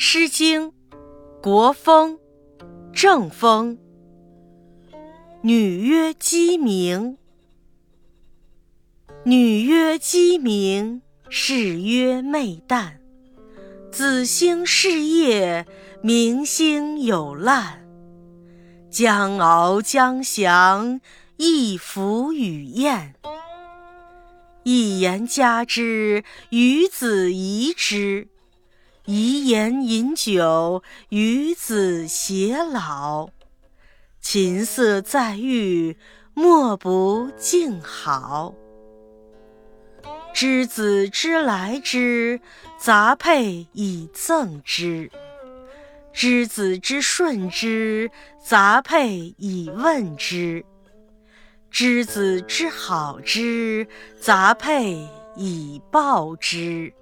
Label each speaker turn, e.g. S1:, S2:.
S1: 诗经·国风·正风。女曰鸡鸣，女曰鸡鸣，士曰昧旦。子兴事业，明星有烂。将翱将降，一凫与燕。一言加之，与子夷之。遗言饮酒，与子偕老。琴瑟在御，莫不静好。之子之来之，杂佩以赠之；之子之顺之，杂佩以问之；之子之好之，杂佩以报之。